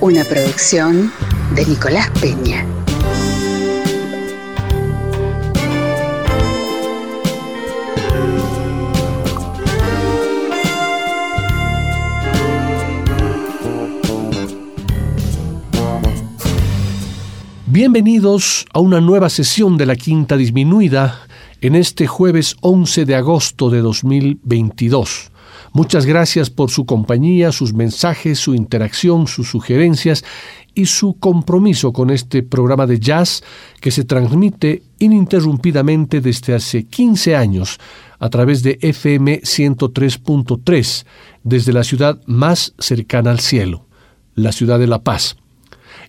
Una producción de Nicolás Peña. Bienvenidos a una nueva sesión de la Quinta Disminuida en este jueves 11 de agosto de 2022. Muchas gracias por su compañía, sus mensajes, su interacción, sus sugerencias y su compromiso con este programa de jazz que se transmite ininterrumpidamente desde hace 15 años a través de FM 103.3 desde la ciudad más cercana al cielo, la ciudad de La Paz.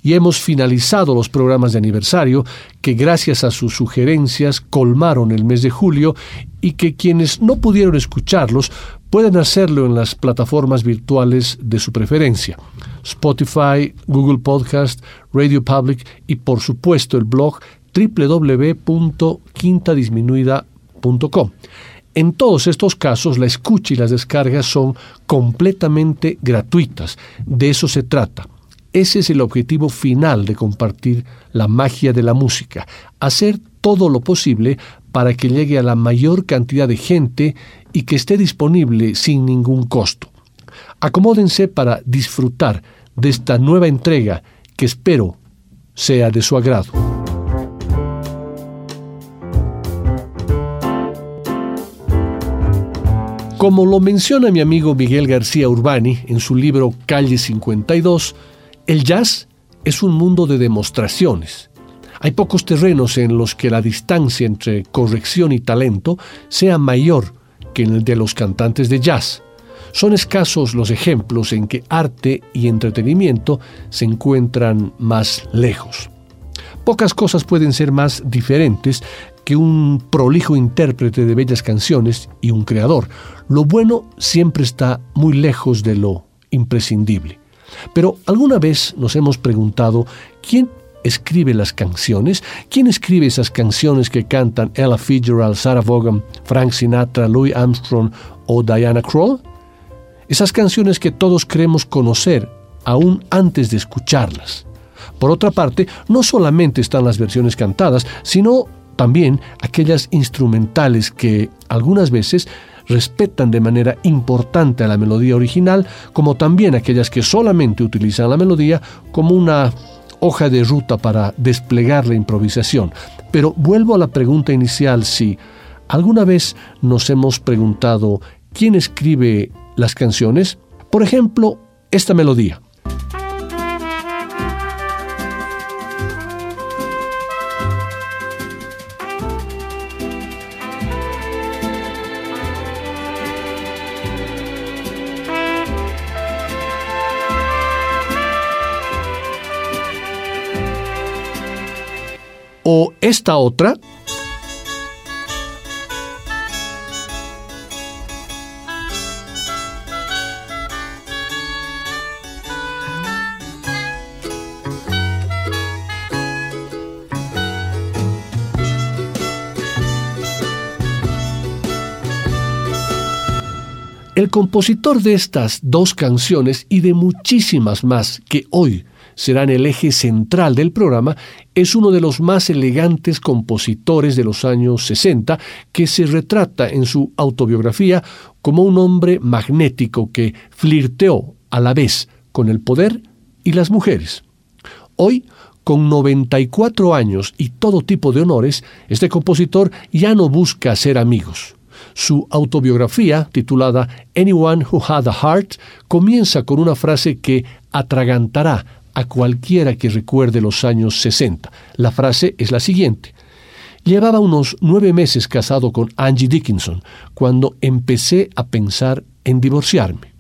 Y hemos finalizado los programas de aniversario que gracias a sus sugerencias colmaron el mes de julio y que quienes no pudieron escucharlos pueden hacerlo en las plataformas virtuales de su preferencia. Spotify, Google Podcast, Radio Public y por supuesto el blog www.quintadisminuida.com. En todos estos casos, la escucha y las descargas son completamente gratuitas. De eso se trata. Ese es el objetivo final de compartir la magia de la música, hacer todo lo posible para que llegue a la mayor cantidad de gente y que esté disponible sin ningún costo. Acomódense para disfrutar de esta nueva entrega que espero sea de su agrado. Como lo menciona mi amigo Miguel García Urbani en su libro Calle 52, el jazz es un mundo de demostraciones. Hay pocos terrenos en los que la distancia entre corrección y talento sea mayor que en el de los cantantes de jazz. Son escasos los ejemplos en que arte y entretenimiento se encuentran más lejos. Pocas cosas pueden ser más diferentes que un prolijo intérprete de bellas canciones y un creador. Lo bueno siempre está muy lejos de lo imprescindible. Pero ¿alguna vez nos hemos preguntado quién escribe las canciones? ¿Quién escribe esas canciones que cantan Ella Fitzgerald, Sarah Vaughan, Frank Sinatra, Louis Armstrong o Diana Krall? Esas canciones que todos creemos conocer aún antes de escucharlas. Por otra parte, no solamente están las versiones cantadas, sino también aquellas instrumentales que algunas veces respetan de manera importante a la melodía original, como también aquellas que solamente utilizan la melodía como una hoja de ruta para desplegar la improvisación. Pero vuelvo a la pregunta inicial, si alguna vez nos hemos preguntado quién escribe las canciones, por ejemplo, esta melodía. Esta otra, El compositor de estas dos canciones y de muchísimas más que hoy serán el eje central del programa, es uno de los más elegantes compositores de los años 60 que se retrata en su autobiografía como un hombre magnético que flirteó a la vez con el poder y las mujeres. Hoy, con 94 años y todo tipo de honores, este compositor ya no busca ser amigos. Su autobiografía, titulada Anyone Who Had a Heart, comienza con una frase que atragantará a cualquiera que recuerde los años 60. La frase es la siguiente. Llevaba unos nueve meses casado con Angie Dickinson cuando empecé a pensar en divorciarme.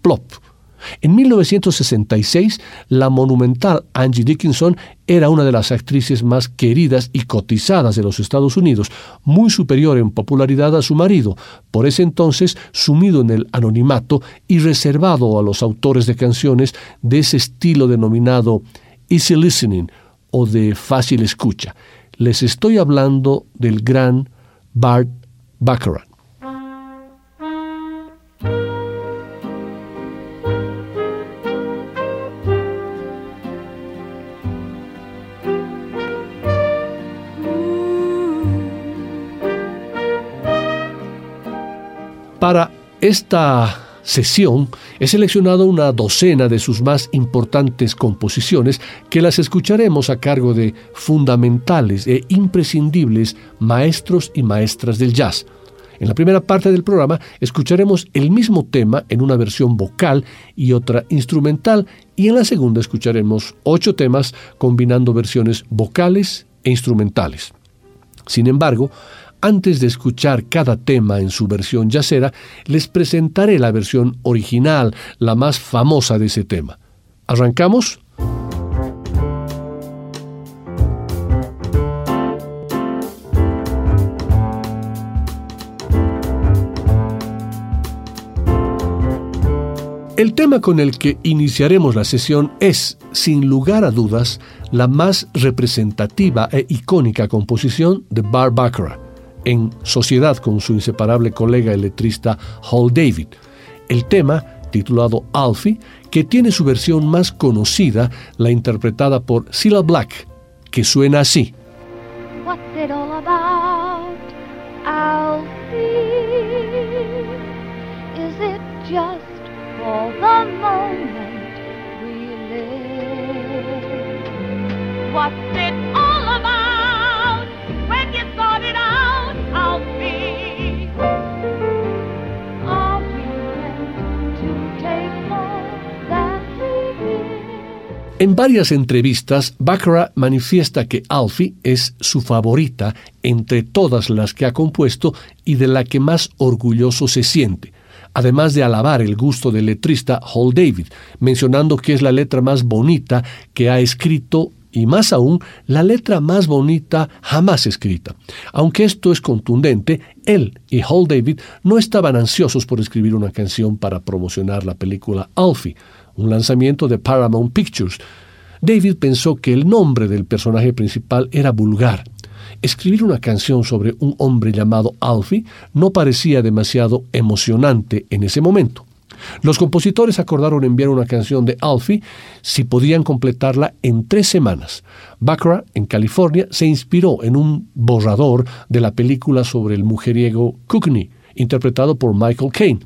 Plop. En 1966, la monumental Angie Dickinson era una de las actrices más queridas y cotizadas de los Estados Unidos, muy superior en popularidad a su marido, por ese entonces sumido en el anonimato y reservado a los autores de canciones de ese estilo denominado easy listening o de fácil escucha. Les estoy hablando del gran Bart Baccarat. Para esta sesión he seleccionado una docena de sus más importantes composiciones que las escucharemos a cargo de fundamentales e imprescindibles maestros y maestras del jazz. En la primera parte del programa escucharemos el mismo tema en una versión vocal y otra instrumental y en la segunda escucharemos ocho temas combinando versiones vocales e instrumentales. Sin embargo, antes de escuchar cada tema en su versión yacera, les presentaré la versión original, la más famosa de ese tema. ¿Arrancamos? El tema con el que iniciaremos la sesión es, sin lugar a dudas, la más representativa e icónica composición de Bar en sociedad con su inseparable colega el letrista Hall David. El tema, titulado Alfie, que tiene su versión más conocida, la interpretada por Cilla Black, que suena así. En varias entrevistas, Baccarat manifiesta que Alfie es su favorita entre todas las que ha compuesto y de la que más orgulloso se siente, además de alabar el gusto del letrista Hall David, mencionando que es la letra más bonita que ha escrito y más aún la letra más bonita jamás escrita. Aunque esto es contundente, él y Hall David no estaban ansiosos por escribir una canción para promocionar la película Alfie, un lanzamiento de Paramount Pictures. David pensó que el nombre del personaje principal era vulgar. Escribir una canción sobre un hombre llamado Alfie no parecía demasiado emocionante en ese momento. Los compositores acordaron enviar una canción de Alfie si podían completarla en tres semanas. Baccarat, en California, se inspiró en un borrador de la película sobre el mujeriego Cookney, interpretado por Michael Caine.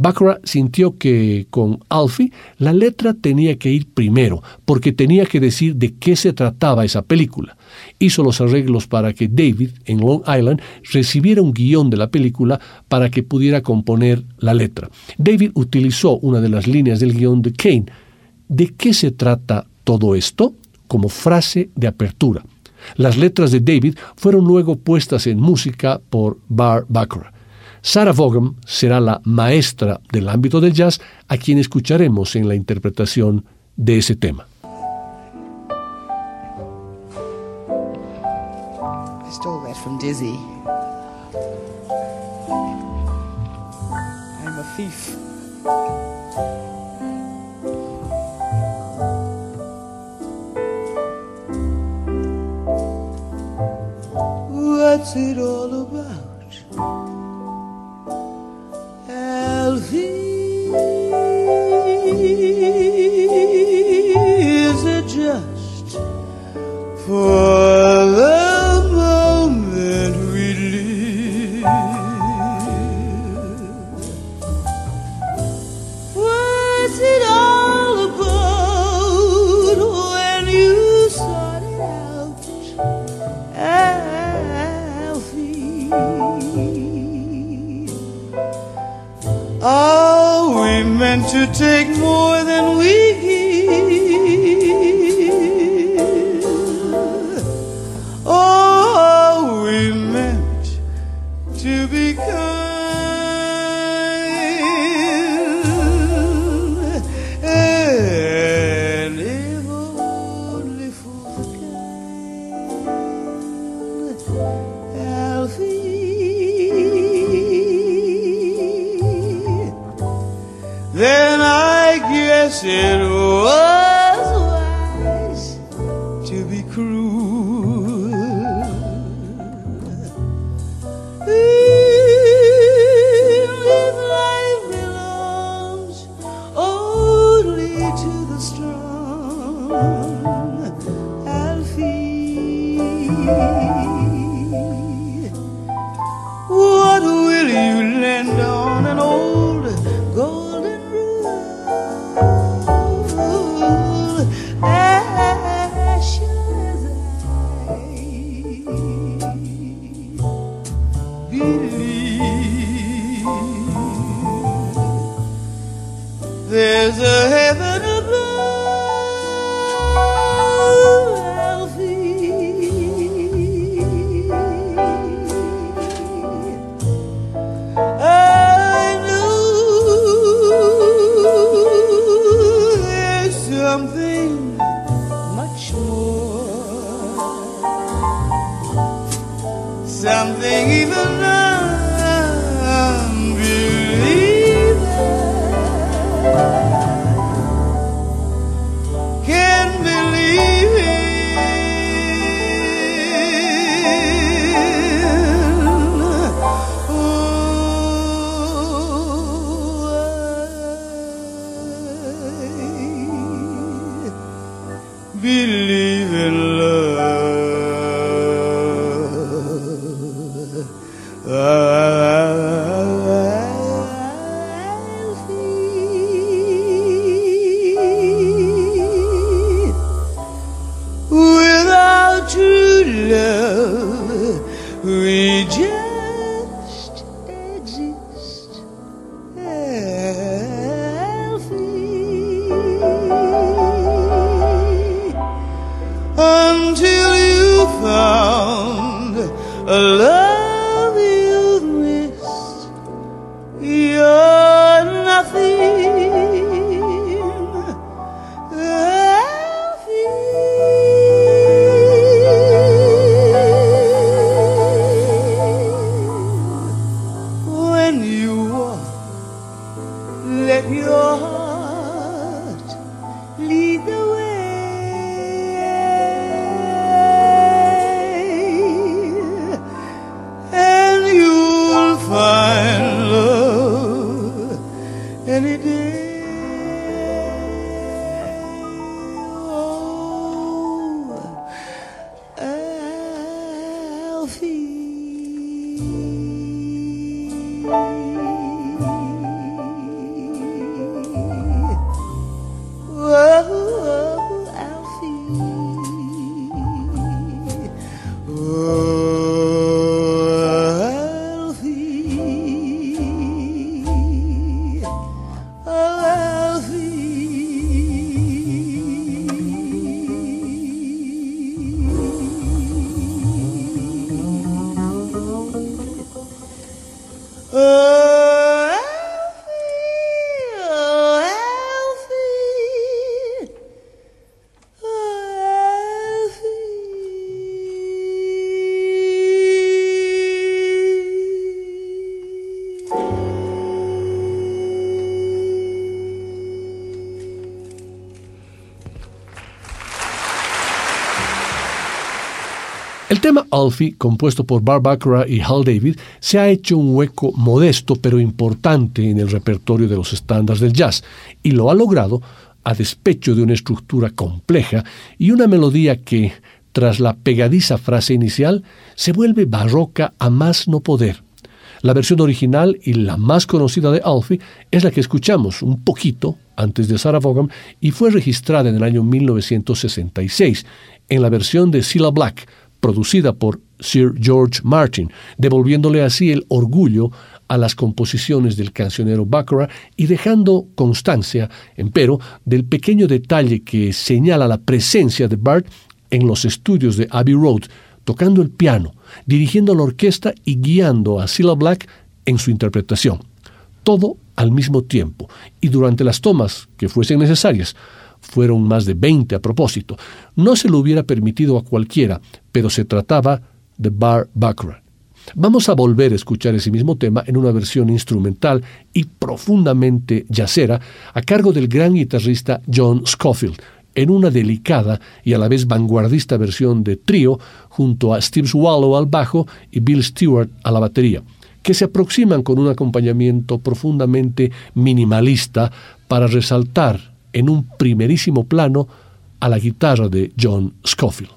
Baccarat sintió que con Alfie la letra tenía que ir primero, porque tenía que decir de qué se trataba esa película. Hizo los arreglos para que David, en Long Island, recibiera un guion de la película para que pudiera componer la letra. David utilizó una de las líneas del guion de Kane. ¿De qué se trata todo esto? como frase de apertura. Las letras de David fueron luego puestas en música por Bar Baccarat. Sarah Vaughan será la maestra del ámbito del jazz a quien escucharemos en la interpretación de ese tema. Dizzy. What's it all about? Is meant to take more than we Yes, tema Alfie, compuesto por Bar Baccarat y Hal David, se ha hecho un hueco modesto pero importante en el repertorio de los estándares del jazz, y lo ha logrado a despecho de una estructura compleja y una melodía que, tras la pegadiza frase inicial, se vuelve barroca a más no poder. La versión original y la más conocida de Alfie es la que escuchamos un poquito antes de Sarah Vaughan y fue registrada en el año 1966 en la versión de Cilla Black, producida por Sir George Martin, devolviéndole así el orgullo a las composiciones del cancionero Baccarat y dejando constancia, empero, del pequeño detalle que señala la presencia de Bart en los estudios de Abbey Road, tocando el piano, dirigiendo la orquesta y guiando a Cilla Black en su interpretación. Todo al mismo tiempo y durante las tomas que fuesen necesarias. Fueron más de 20 a propósito. No se lo hubiera permitido a cualquiera, pero se trataba de Bar Baccarat. Vamos a volver a escuchar ese mismo tema en una versión instrumental y profundamente yacera a cargo del gran guitarrista John Scofield, en una delicada y a la vez vanguardista versión de trío junto a Steve Swallow al bajo y Bill Stewart a la batería, que se aproximan con un acompañamiento profundamente minimalista para resaltar en un primerísimo plano a la guitarra de John Scofield.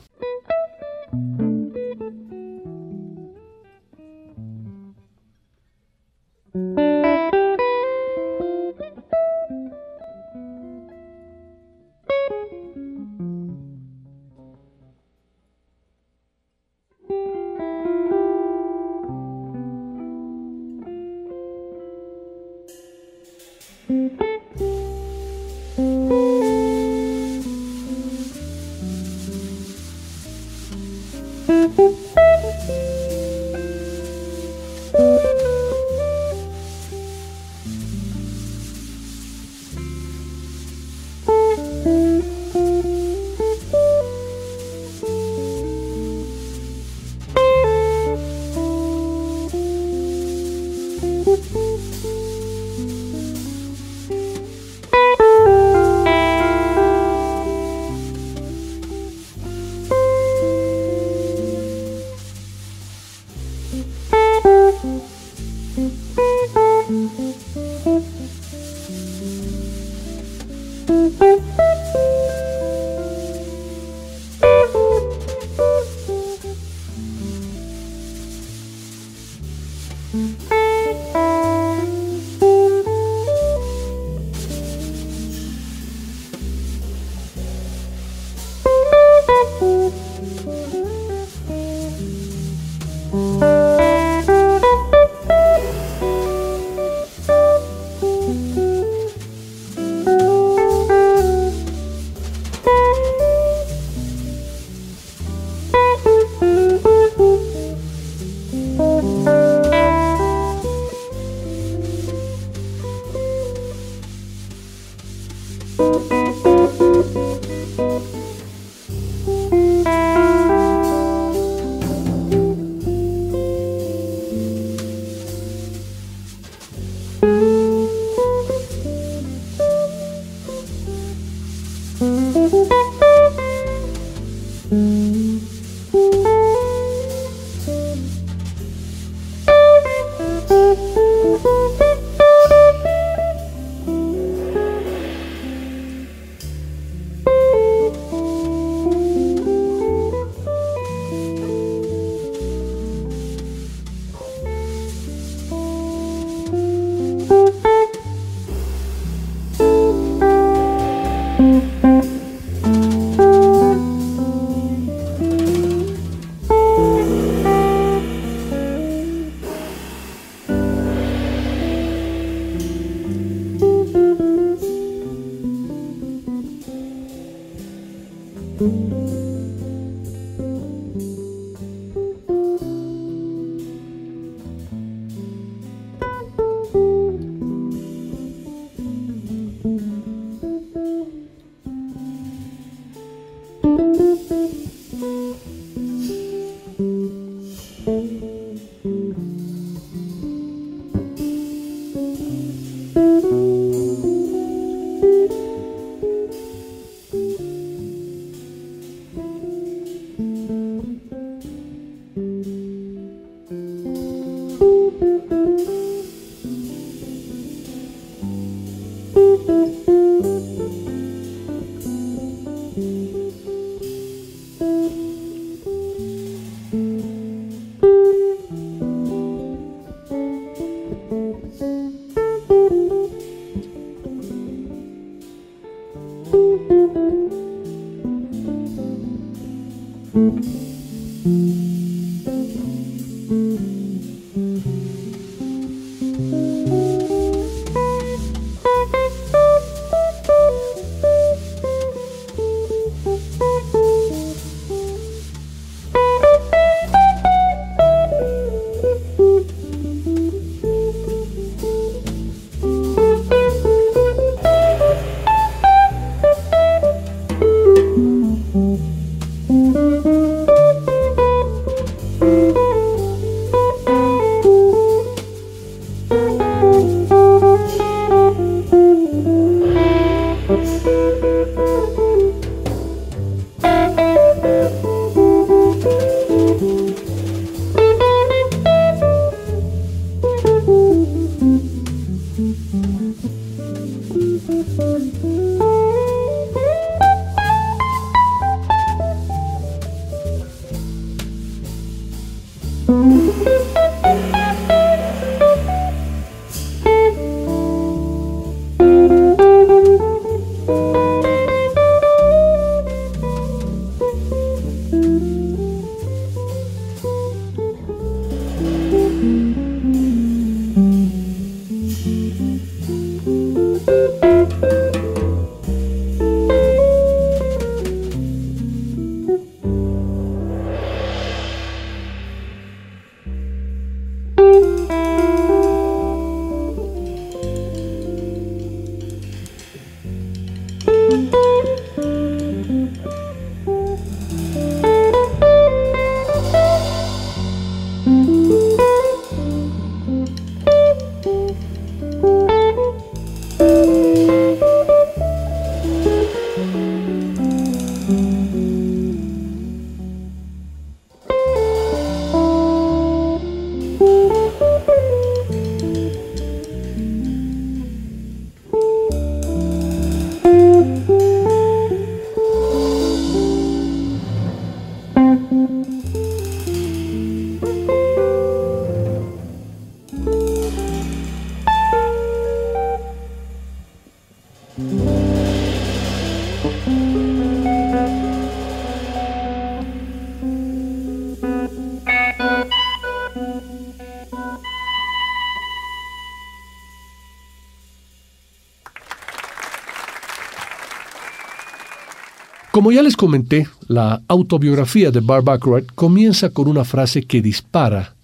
Como ya les comenté, la autobiografía de Bart Bacharach comienza con una frase que dispara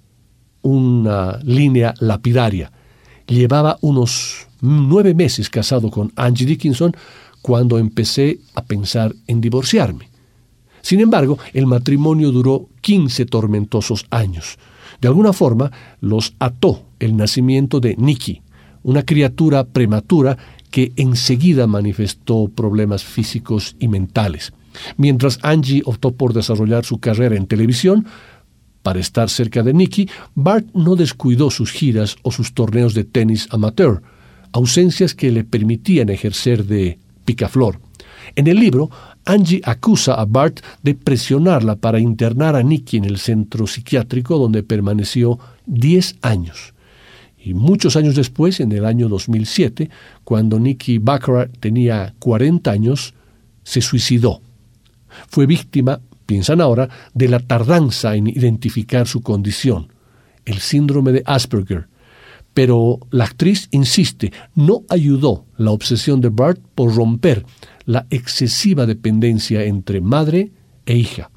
una línea lapidaria. Llevaba unos nueve meses casado con Angie Dickinson cuando empecé a pensar en divorciarme. Sin embargo, el matrimonio duró 15 tormentosos años. De alguna forma, los ató el nacimiento de Nikki, una criatura prematura que enseguida manifestó problemas físicos y mentales. Mientras Angie optó por desarrollar su carrera en televisión, para estar cerca de Nicky, Bart no descuidó sus giras o sus torneos de tenis amateur, ausencias que le permitían ejercer de picaflor. En el libro, Angie acusa a Bart de presionarla para internar a Nicky en el centro psiquiátrico donde permaneció 10 años. Y muchos años después, en el año 2007, cuando Nicky Baccarat tenía 40 años, se suicidó. Fue víctima, piensan ahora, de la tardanza en identificar su condición, el síndrome de Asperger. Pero la actriz insiste, no ayudó la obsesión de Bart por romper la excesiva dependencia entre madre e hija.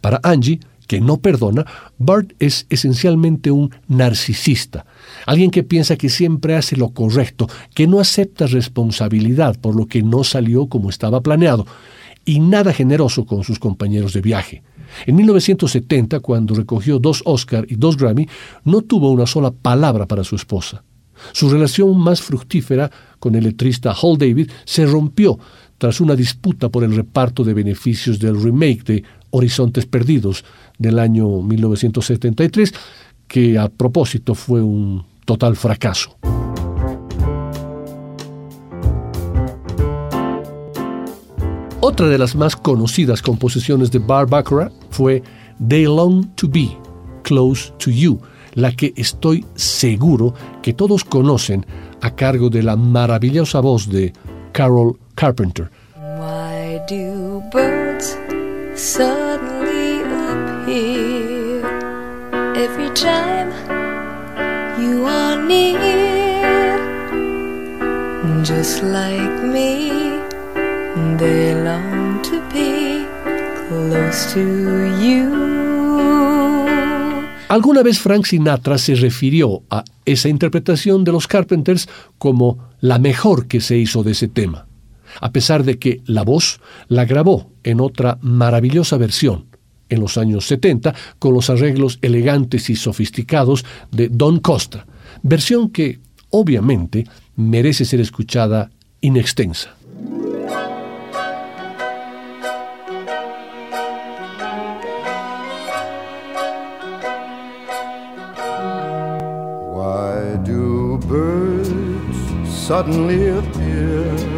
Para Angie, que no perdona, Bart es esencialmente un narcisista, alguien que piensa que siempre hace lo correcto, que no acepta responsabilidad por lo que no salió como estaba planeado, y nada generoso con sus compañeros de viaje. En 1970, cuando recogió dos Oscar y dos Grammy, no tuvo una sola palabra para su esposa. Su relación más fructífera con el letrista Hall David se rompió tras una disputa por el reparto de beneficios del remake de Horizontes Perdidos del año 1973, que a propósito fue un total fracaso. Otra de las más conocidas composiciones de Bar fue They Long to Be, Close to You, la que estoy seguro que todos conocen a cargo de la maravillosa voz de Carol Carpenter. Suddenly appear you? Just like me, they to be close to you. Alguna vez Frank Sinatra se refirió a esa interpretación de los Carpenters como la mejor que se hizo de ese tema, a pesar de que la voz la grabó en otra maravillosa versión en los años 70 con los arreglos elegantes y sofisticados de Don Costa, versión que obviamente merece ser escuchada in extensa. Why do birds suddenly appear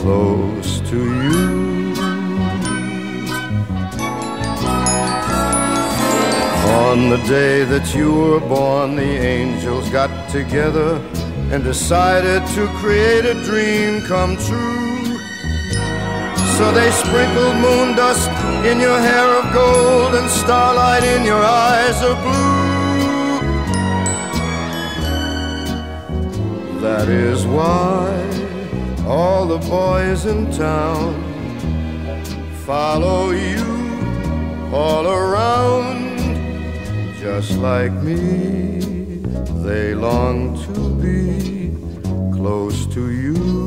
close to you. On the day that you were born, the angels got together and decided to create a dream come true. So they sprinkled moon dust in your hair of gold and starlight in your eyes of blue. That is why all the boys in town follow you all around, just like me. They long to be close to you.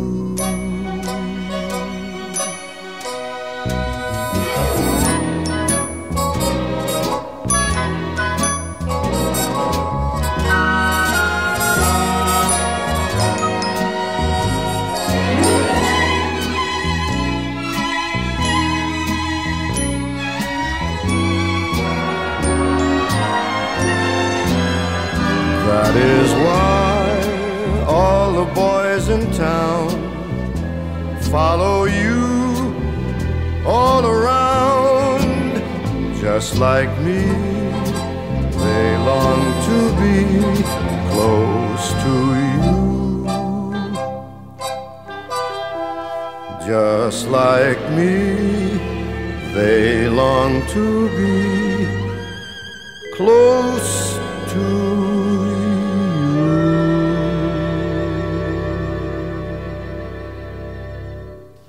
That is why all the boys in town follow you all around, just like me. They long to be close to you, just like me. They long to be close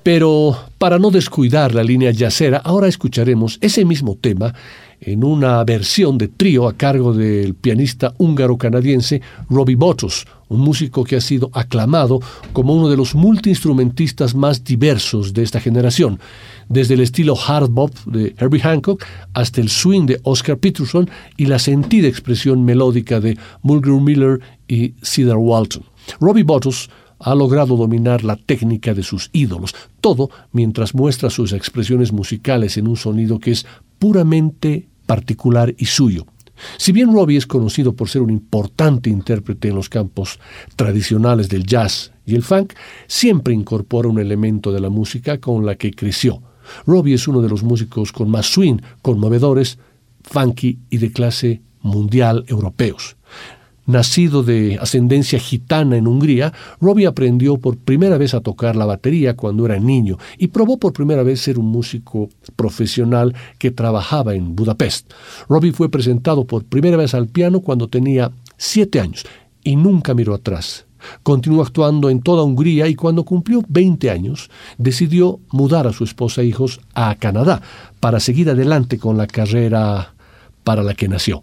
Pero para no descuidar la línea yacera, ahora escucharemos ese mismo tema en una versión de trío a cargo del pianista húngaro-canadiense Robbie Botos, un músico que ha sido aclamado como uno de los multiinstrumentistas más diversos de esta generación, desde el estilo hard bop de Herbie Hancock hasta el swing de Oscar Peterson y la sentida expresión melódica de Mulgrew Miller y Cedar Walton. Robbie Botos ha logrado dominar la técnica de sus ídolos, todo mientras muestra sus expresiones musicales en un sonido que es puramente particular y suyo. Si bien Robbie es conocido por ser un importante intérprete en los campos tradicionales del jazz y el funk, siempre incorpora un elemento de la música con la que creció. Robbie es uno de los músicos con más swing, conmovedores, funky y de clase mundial europeos. Nacido de ascendencia gitana en Hungría, Robbie aprendió por primera vez a tocar la batería cuando era niño y probó por primera vez ser un músico profesional que trabajaba en Budapest. Robbie fue presentado por primera vez al piano cuando tenía siete años y nunca miró atrás. Continuó actuando en toda Hungría y cuando cumplió 20 años decidió mudar a su esposa e hijos a Canadá para seguir adelante con la carrera para la que nació.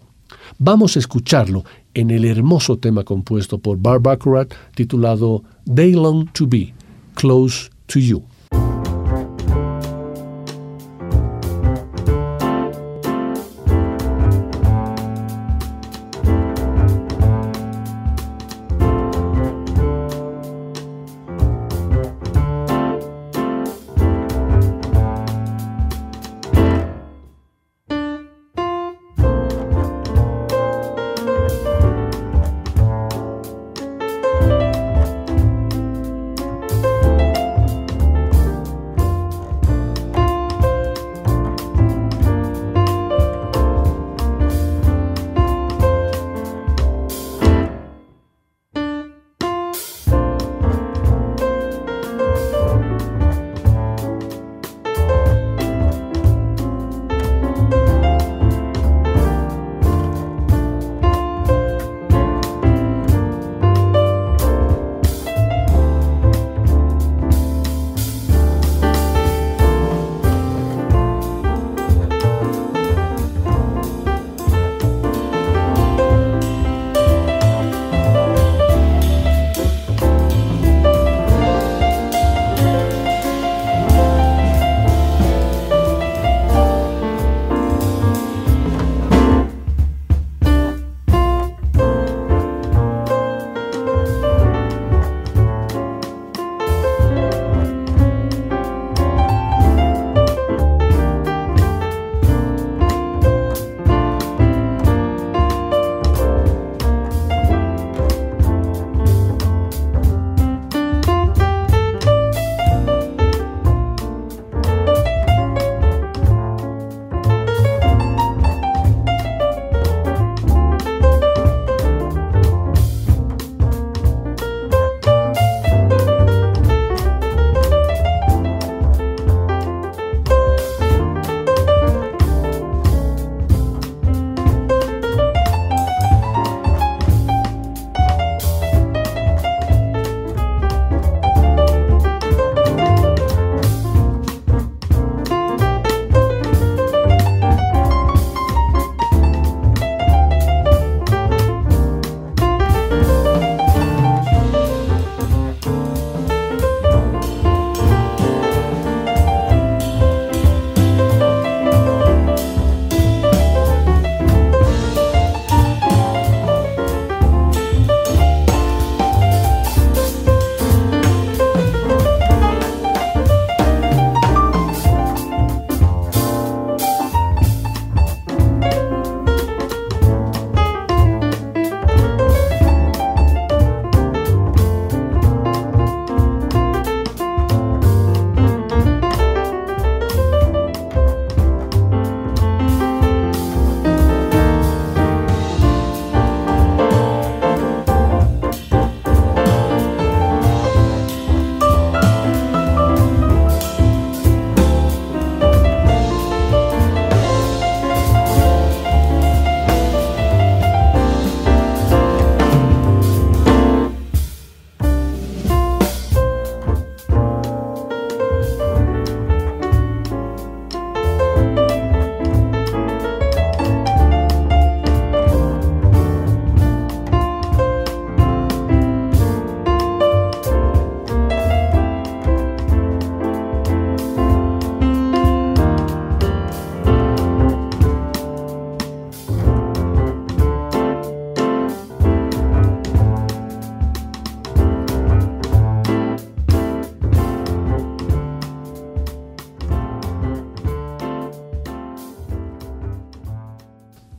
Vamos a escucharlo en el hermoso tema compuesto por Barb Baccarat titulado They Long to Be, Close to You.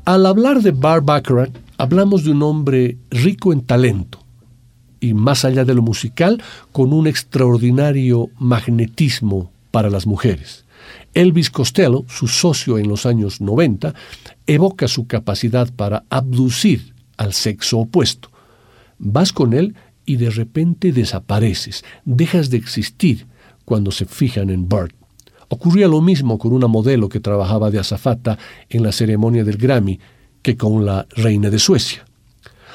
Al hablar de Bar Baccarat, hablamos de un hombre rico en talento y más allá de lo musical, con un extraordinario magnetismo para las mujeres. Elvis Costello, su socio en los años 90, evoca su capacidad para abducir al sexo opuesto. Vas con él y de repente desapareces, dejas de existir cuando se fijan en Bart. Ocurría lo mismo con una modelo que trabajaba de azafata en la ceremonia del Grammy que con la reina de Suecia.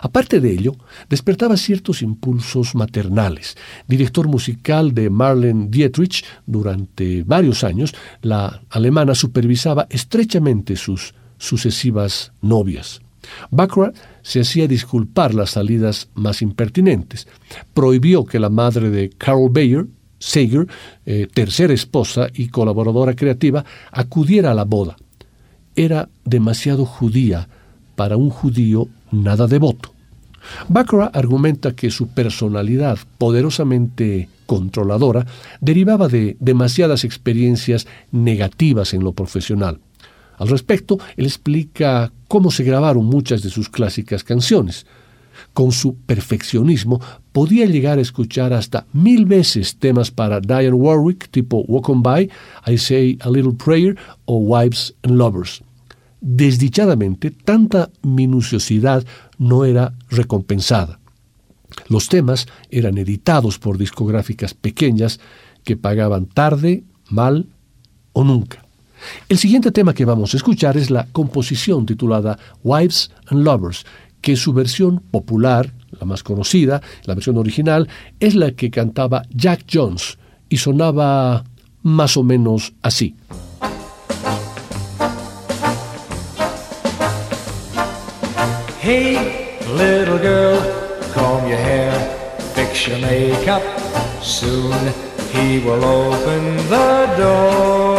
Aparte de ello, despertaba ciertos impulsos maternales. Director musical de Marlene Dietrich, durante varios años, la alemana supervisaba estrechamente sus sucesivas novias. Baccarat se hacía disculpar las salidas más impertinentes. Prohibió que la madre de Carol Bayer, Sager, eh, tercera esposa y colaboradora creativa, acudiera a la boda. Era demasiado judía para un judío nada devoto. Baccarat argumenta que su personalidad poderosamente controladora derivaba de demasiadas experiencias negativas en lo profesional. Al respecto, él explica cómo se grabaron muchas de sus clásicas canciones. Con su perfeccionismo podía llegar a escuchar hasta mil veces temas para Diane Warwick tipo Walk On By, I Say a Little Prayer o Wives and Lovers. Desdichadamente, tanta minuciosidad no era recompensada. Los temas eran editados por discográficas pequeñas que pagaban tarde, mal o nunca. El siguiente tema que vamos a escuchar es la composición titulada Wives and Lovers, que su versión popular, la más conocida, la versión original, es la que cantaba Jack Jones y sonaba más o menos así. Hey, little girl, comb your hair, fix your makeup. Soon he will open the door.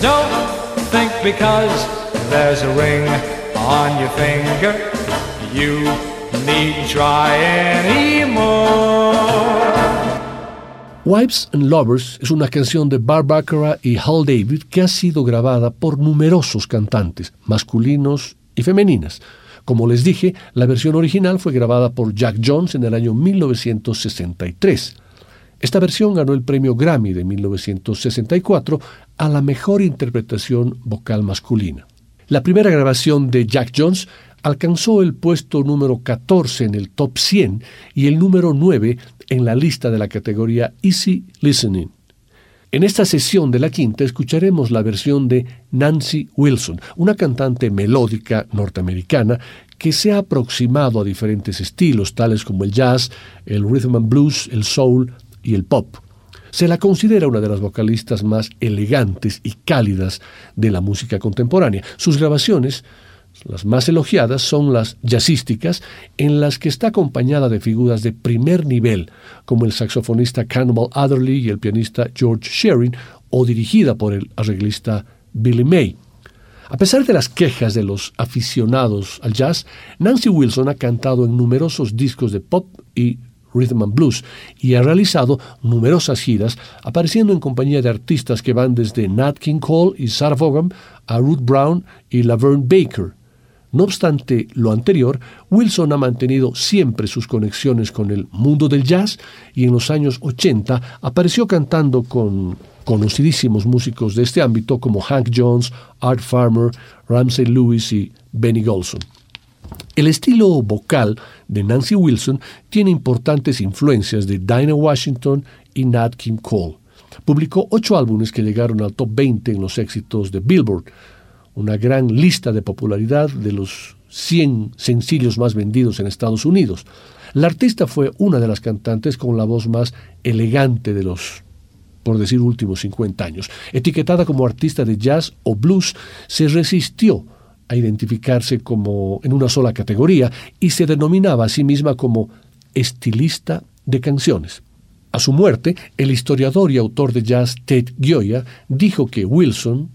Don't think because there's a ring on your finger, you try. Wives and Lovers es una canción de Bar Baccarat y Hal David que ha sido grabada por numerosos cantantes, masculinos y femeninas. Como les dije, la versión original fue grabada por Jack Jones en el año 1963. Esta versión ganó el premio Grammy de 1964 a la mejor interpretación vocal masculina. La primera grabación de Jack Jones alcanzó el puesto número 14 en el top 100 y el número 9 en la lista de la categoría Easy Listening. En esta sesión de la quinta escucharemos la versión de Nancy Wilson, una cantante melódica norteamericana que se ha aproximado a diferentes estilos, tales como el jazz, el rhythm and blues, el soul y el pop. Se la considera una de las vocalistas más elegantes y cálidas de la música contemporánea. Sus grabaciones las más elogiadas son las jazzísticas, en las que está acompañada de figuras de primer nivel, como el saxofonista Cannibal Adderley y el pianista George Shearing, o dirigida por el arreglista Billy May. A pesar de las quejas de los aficionados al jazz, Nancy Wilson ha cantado en numerosos discos de pop y rhythm and blues y ha realizado numerosas giras, apareciendo en compañía de artistas que van desde Nat King Cole y Sarah Vaughan a Ruth Brown y Laverne Baker. No obstante lo anterior, Wilson ha mantenido siempre sus conexiones con el mundo del jazz y en los años 80 apareció cantando con conocidísimos músicos de este ámbito como Hank Jones, Art Farmer, Ramsey Lewis y Benny Golson. El estilo vocal de Nancy Wilson tiene importantes influencias de Dinah Washington y Nat King Cole. Publicó ocho álbumes que llegaron al top 20 en los éxitos de Billboard, una gran lista de popularidad de los 100 sencillos más vendidos en Estados Unidos. La artista fue una de las cantantes con la voz más elegante de los, por decir, últimos 50 años. Etiquetada como artista de jazz o blues, se resistió a identificarse como en una sola categoría y se denominaba a sí misma como estilista de canciones. A su muerte, el historiador y autor de jazz Ted Gioia dijo que Wilson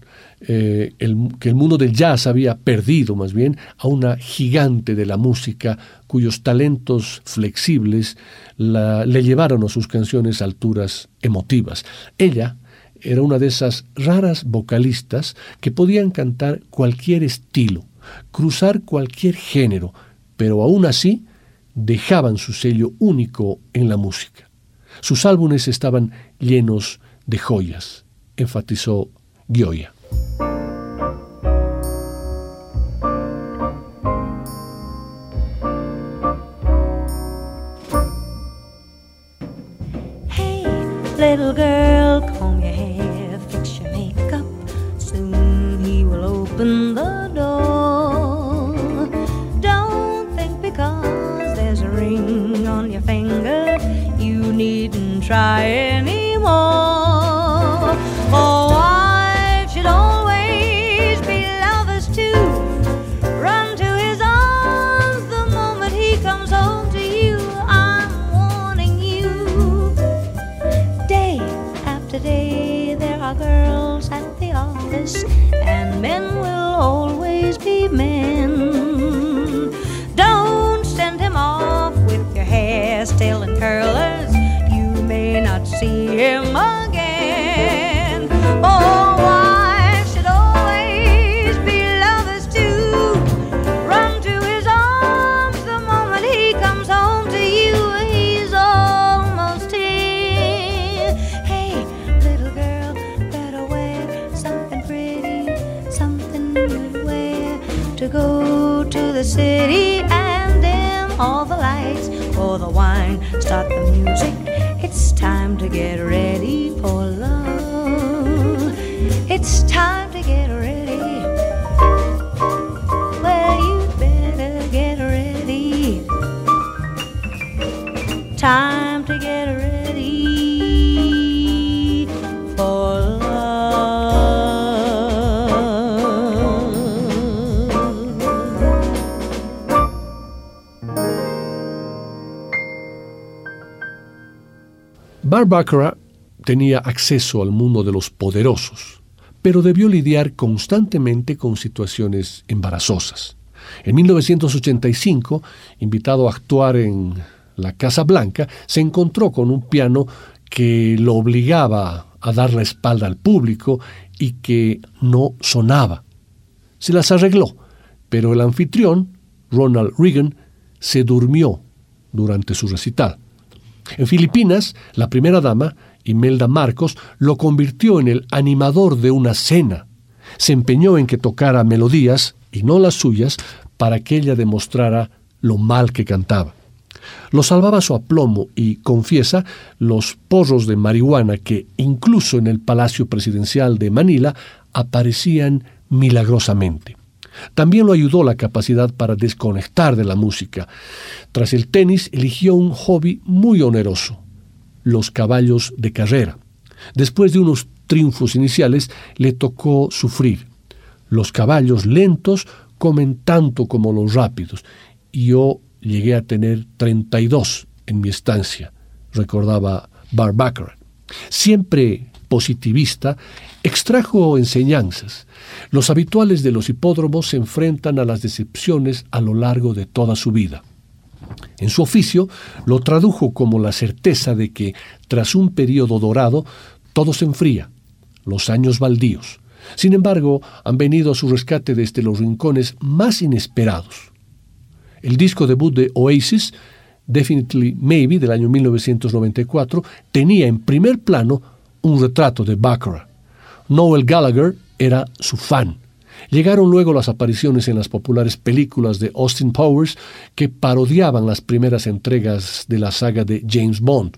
eh, que el mundo del jazz había perdido más bien a una gigante de la música cuyos talentos flexibles le llevaron a sus canciones a alturas emotivas. Ella era una de esas raras vocalistas que podían cantar cualquier estilo, cruzar cualquier género, pero aún así dejaban su sello único en la música. Sus álbumes estaban llenos de joyas, enfatizó Gioia. Hey, little girl, try anymore. For wives should always be lovers too. Run to his arms the moment he comes home to you. I'm warning you. Day after day, there are girls at the office, and men will always be men. Don't send him off with your hair still in curlers. Barbara tenía acceso al mundo de los poderosos, pero debió lidiar constantemente con situaciones embarazosas. En 1985, invitado a actuar en la Casa Blanca, se encontró con un piano que lo obligaba a dar la espalda al público y que no sonaba. Se las arregló, pero el anfitrión, Ronald Reagan, se durmió durante su recital. En Filipinas, la primera dama, Imelda Marcos, lo convirtió en el animador de una cena. Se empeñó en que tocara melodías, y no las suyas, para que ella demostrara lo mal que cantaba. Lo salvaba su aplomo y, confiesa, los porros de marihuana que, incluso en el Palacio Presidencial de Manila, aparecían milagrosamente. También lo ayudó la capacidad para desconectar de la música. Tras el tenis eligió un hobby muy oneroso, los caballos de carrera. Después de unos triunfos iniciales, le tocó sufrir. Los caballos lentos comen tanto como los rápidos, y yo llegué a tener 32 en mi estancia, recordaba Barbacar. Siempre positivista, extrajo enseñanzas. Los habituales de los hipódromos se enfrentan a las decepciones a lo largo de toda su vida. En su oficio lo tradujo como la certeza de que, tras un periodo dorado, todo se enfría, los años baldíos. Sin embargo, han venido a su rescate desde los rincones más inesperados. El disco debut de Oasis, Definitely Maybe, del año 1994, tenía en primer plano un retrato de Baccarat. Noel Gallagher era su fan. Llegaron luego las apariciones en las populares películas de Austin Powers que parodiaban las primeras entregas de la saga de James Bond.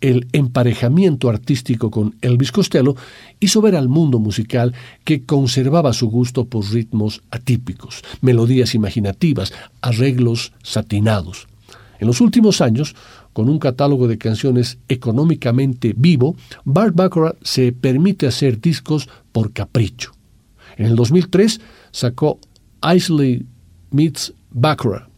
El emparejamiento artístico con Elvis Costello hizo ver al mundo musical que conservaba su gusto por ritmos atípicos, melodías imaginativas, arreglos satinados. En los últimos años, con un catálogo de canciones económicamente vivo, Bart Baccarat se permite hacer discos por capricho. En el 2003 sacó Isley Meets Baccarat.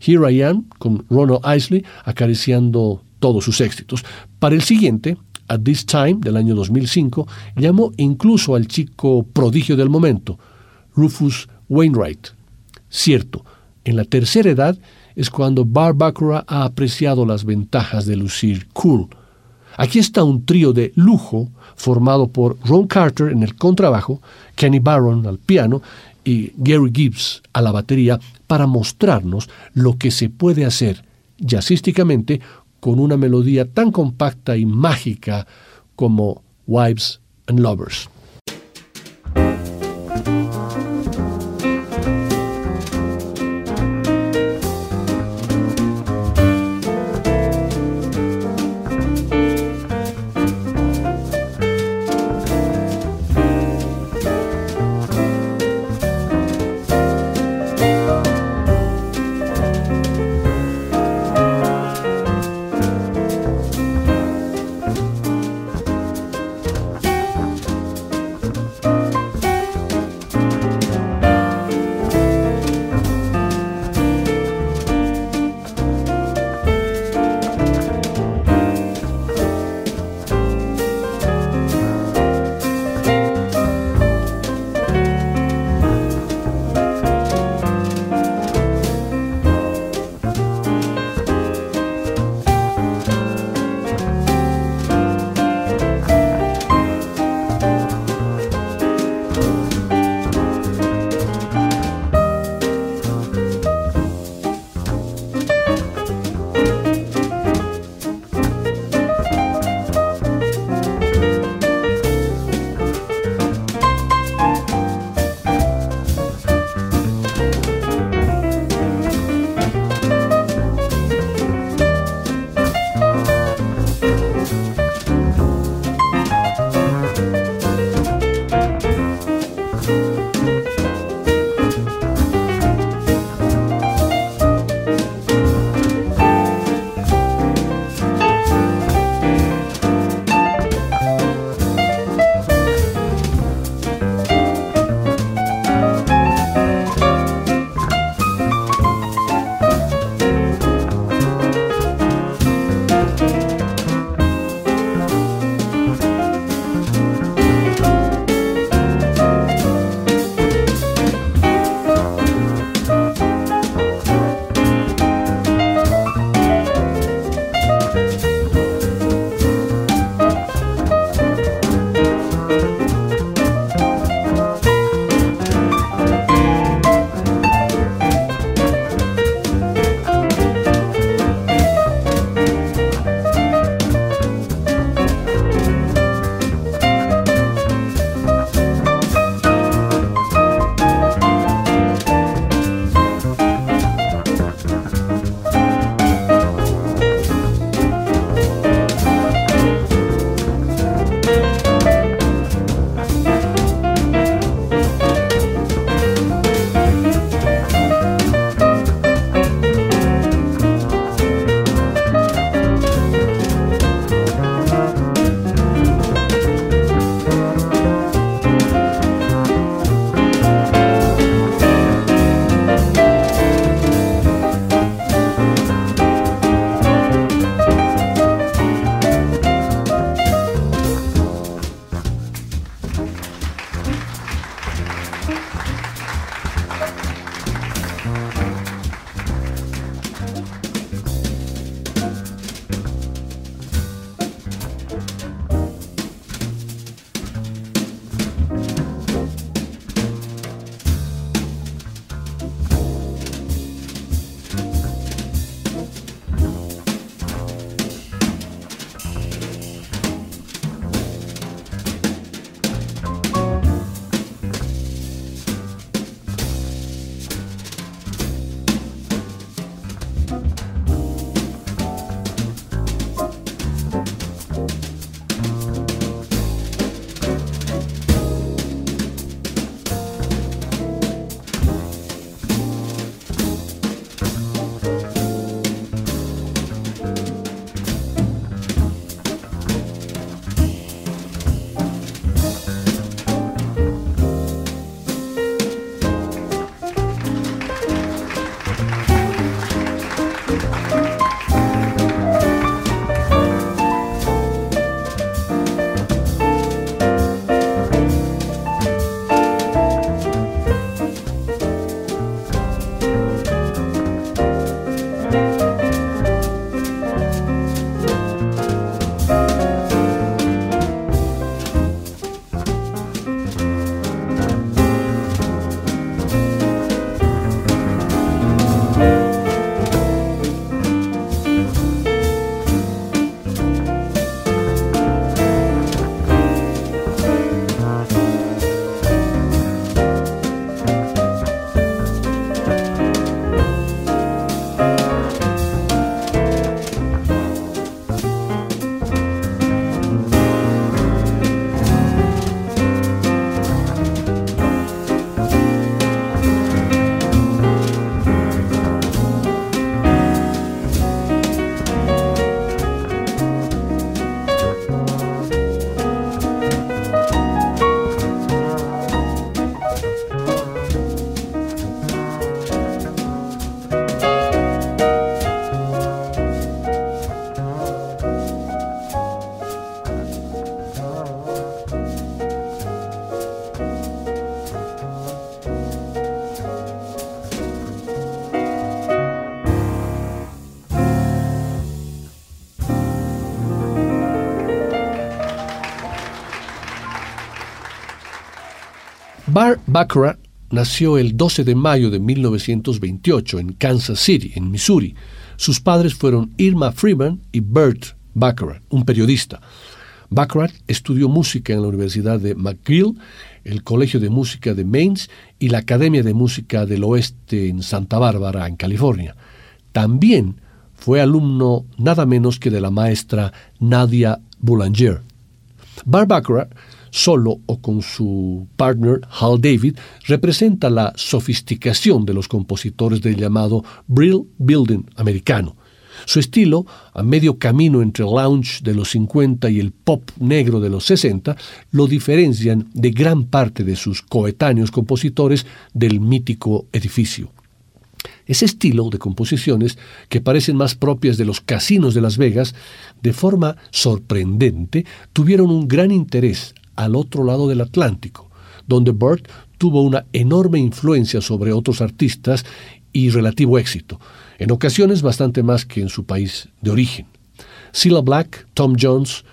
Here I Am, con Ronald Isley acariciando todos sus éxitos. Para el siguiente, At This Time, del año 2005, llamó incluso al chico prodigio del momento, Rufus Wainwright. Cierto, en la tercera edad es cuando Bart Baccarat ha apreciado las ventajas de lucir cool. Aquí está un trío de lujo formado por Ron Carter en el contrabajo, Kenny Barron al piano y Gary Gibbs a la batería para mostrarnos lo que se puede hacer jazzísticamente con una melodía tan compacta y mágica como Wives and Lovers. Baccarat nació el 12 de mayo de 1928 en Kansas City, en Missouri. Sus padres fueron Irma Freeman y Bert Baccarat, un periodista. Baccarat estudió música en la Universidad de McGill, el Colegio de Música de Mainz y la Academia de Música del Oeste en Santa Bárbara, en California. También fue alumno nada menos que de la maestra Nadia Boulanger. Bart Baccarat solo o con su partner Hal David, representa la sofisticación de los compositores del llamado Brill Building americano. Su estilo, a medio camino entre el lounge de los 50 y el pop negro de los 60, lo diferencian de gran parte de sus coetáneos compositores del mítico edificio. Ese estilo de composiciones, que parecen más propias de los casinos de Las Vegas, de forma sorprendente, tuvieron un gran interés al otro lado del Atlántico, donde Burt tuvo una enorme influencia sobre otros artistas y relativo éxito, en ocasiones bastante más que en su país de origen. Cilla Black, Tom Jones,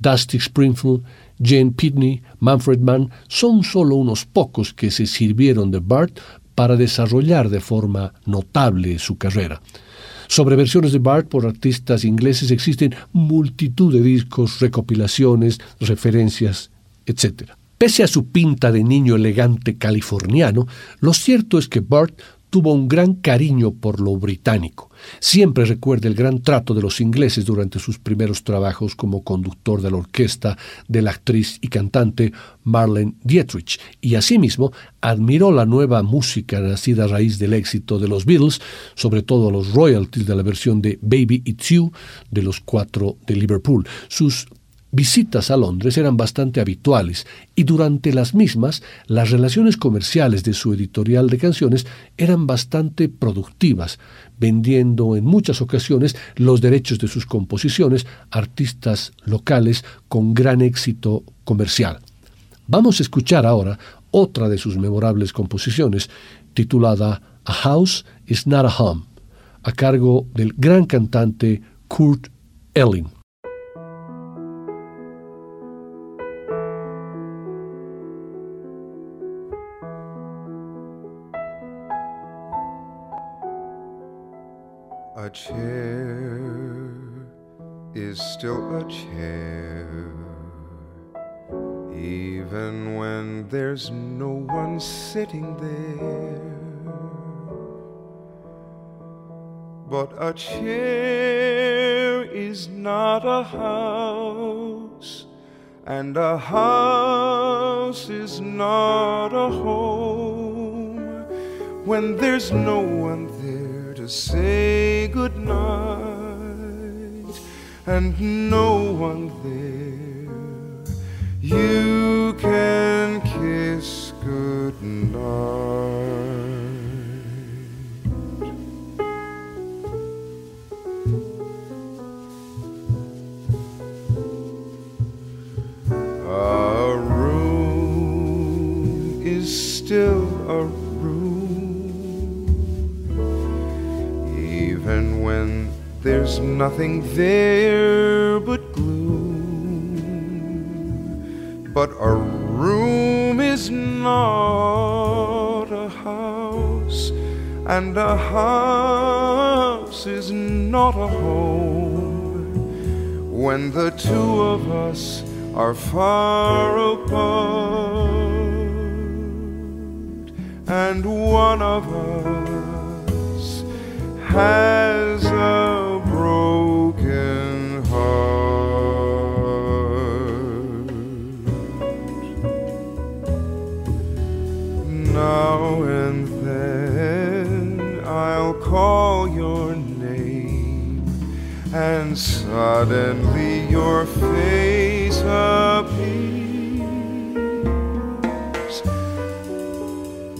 Dusty Springfield, Jane Pitney, Manfred Mann son solo unos pocos que se sirvieron de Bart para desarrollar de forma notable su carrera. Sobre versiones de Bart por artistas ingleses existen multitud de discos, recopilaciones, referencias, etc. Pese a su pinta de niño elegante californiano, lo cierto es que Bart tuvo un gran cariño por lo británico. Siempre recuerda el gran trato de los ingleses durante sus primeros trabajos como conductor de la orquesta de la actriz y cantante Marlene Dietrich, y asimismo admiró la nueva música nacida a raíz del éxito de los Beatles, sobre todo los royalties de la versión de Baby It's You de los cuatro de Liverpool. Sus visitas a Londres eran bastante habituales y durante las mismas las relaciones comerciales de su editorial de canciones eran bastante productivas, vendiendo en muchas ocasiones los derechos de sus composiciones a artistas locales con gran éxito comercial. Vamos a escuchar ahora otra de sus memorables composiciones, titulada A House is Not a Home, a cargo del gran cantante Kurt Elling. A chair is still a chair, even when there's no one sitting there. But a chair is not a house, and a house is not a home when there's no one there to say goodnight and no one there. You nothing there but gloom. But a room is not a house, and a house is not a home when the two of us are far apart and one of us has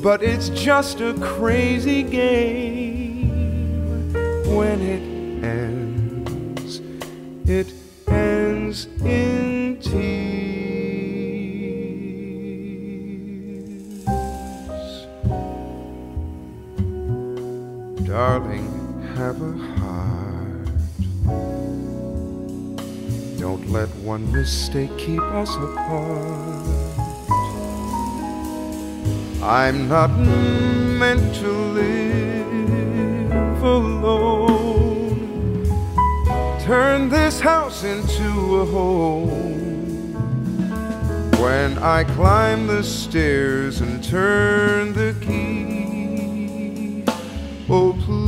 But it's just a crazy game. When it ends, it ends in tears. Darling, have a heart. Don't let one mistake keep us apart. I'm not meant to live alone. Turn this house into a home. When I climb the stairs and turn the key, oh, please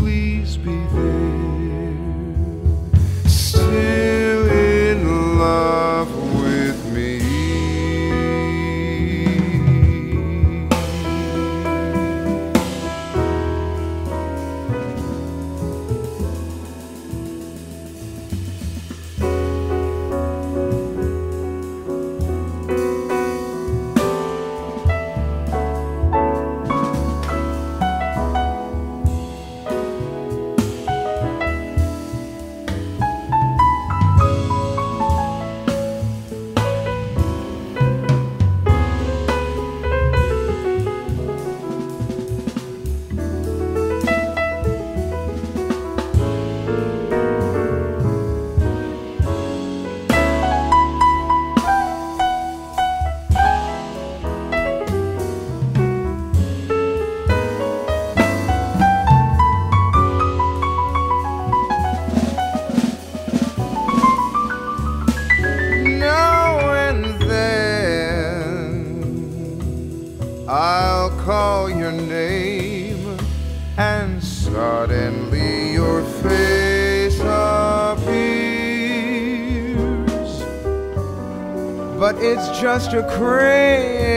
it's just a crazy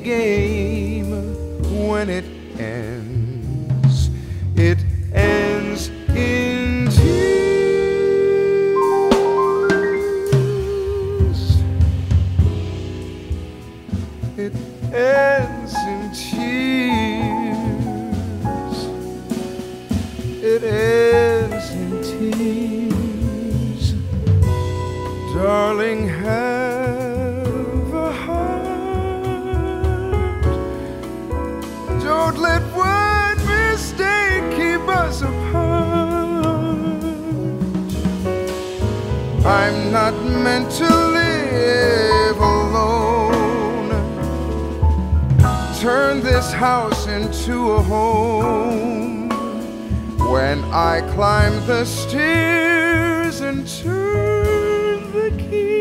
game when it ends. It ends in tears. It ends meant to live alone. Turn this house into a home. When I climb the stairs and turn the key,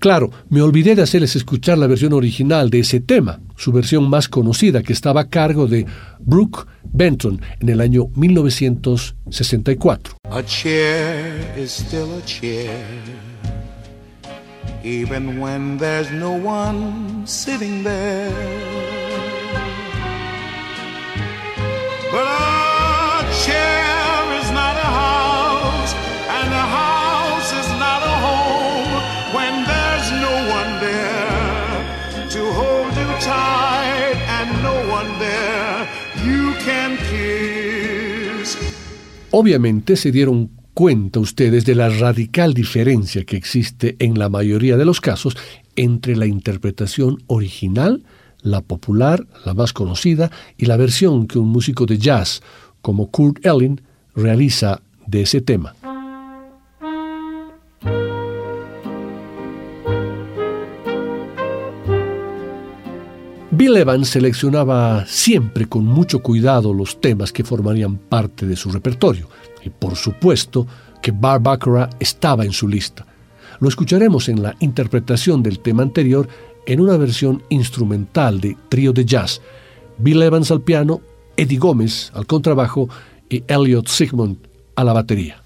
Claro, me olvidé de hacerles escuchar la versión original de ese tema, su versión más conocida, que estaba a cargo de Brooke Benton en el año 1964. A chair Obviamente se dieron cuenta ustedes de la radical diferencia que existe en la mayoría de los casos entre la interpretación original, la popular, la más conocida, y la versión que un músico de jazz como Kurt Elling realiza de ese tema. Bill Evans seleccionaba siempre con mucho cuidado los temas que formarían parte de su repertorio, y por supuesto que Bar estaba en su lista. Lo escucharemos en la interpretación del tema anterior en una versión instrumental de trío de jazz. Bill Evans al piano, Eddie Gómez al contrabajo y Elliot Sigmund a la batería.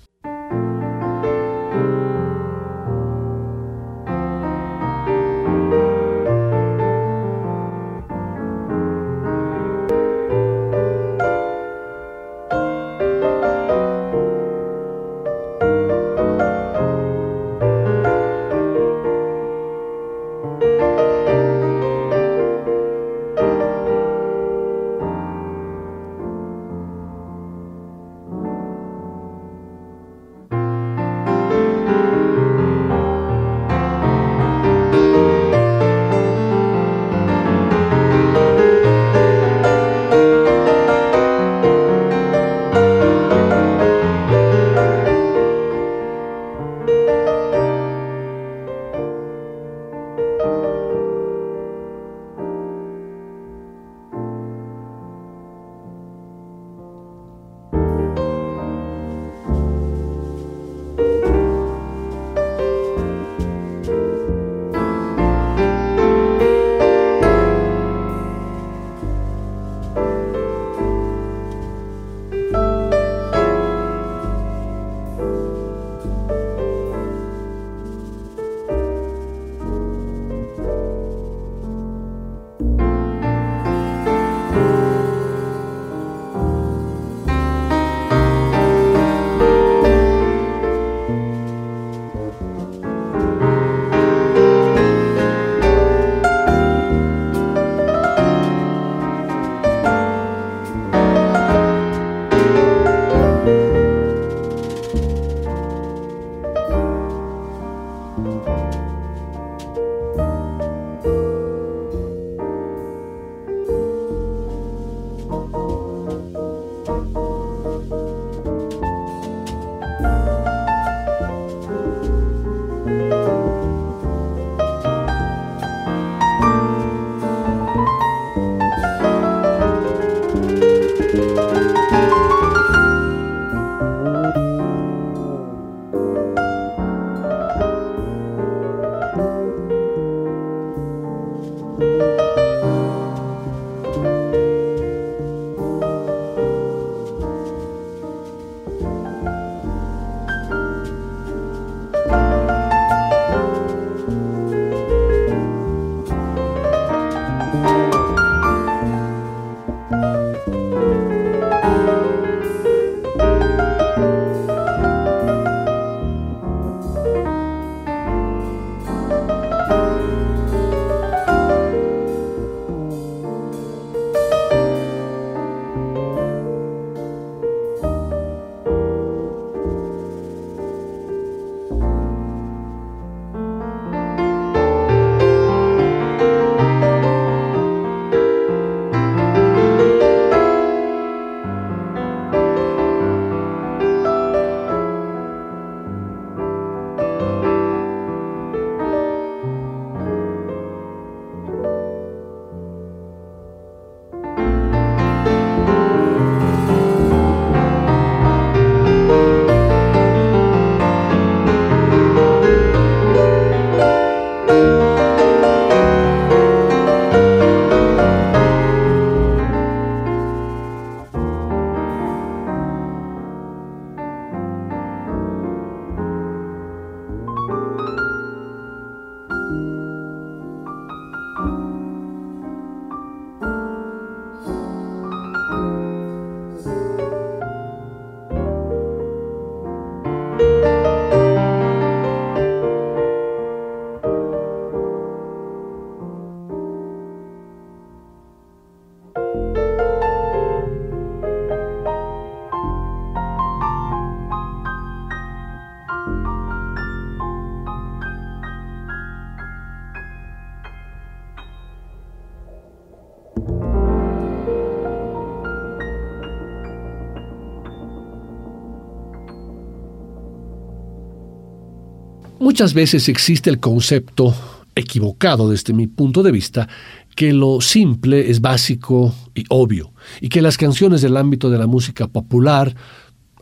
Muchas veces existe el concepto, equivocado desde mi punto de vista, que lo simple es básico y obvio, y que las canciones del ámbito de la música popular,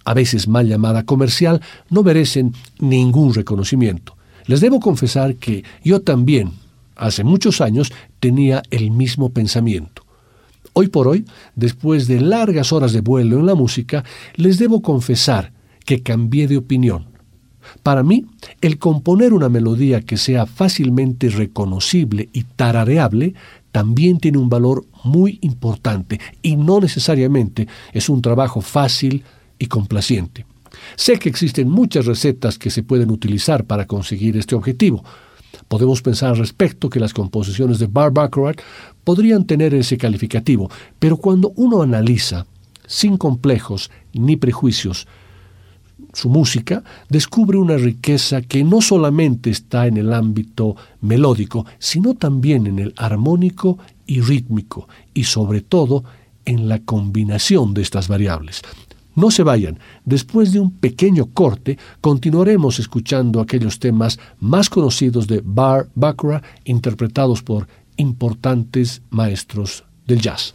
a veces mal llamada comercial, no merecen ningún reconocimiento. Les debo confesar que yo también, hace muchos años, tenía el mismo pensamiento. Hoy por hoy, después de largas horas de vuelo en la música, les debo confesar que cambié de opinión. Para mí, el componer una melodía que sea fácilmente reconocible y tarareable también tiene un valor muy importante y no necesariamente es un trabajo fácil y complaciente. Sé que existen muchas recetas que se pueden utilizar para conseguir este objetivo. Podemos pensar al respecto que las composiciones de Bar Baccarat podrían tener ese calificativo, pero cuando uno analiza, sin complejos ni prejuicios, su música, descubre una riqueza que no solamente está en el ámbito melódico, sino también en el armónico y rítmico, y sobre todo en la combinación de estas variables. No se vayan, después de un pequeño corte continuaremos escuchando aquellos temas más conocidos de Bar Baccarat interpretados por importantes maestros del jazz.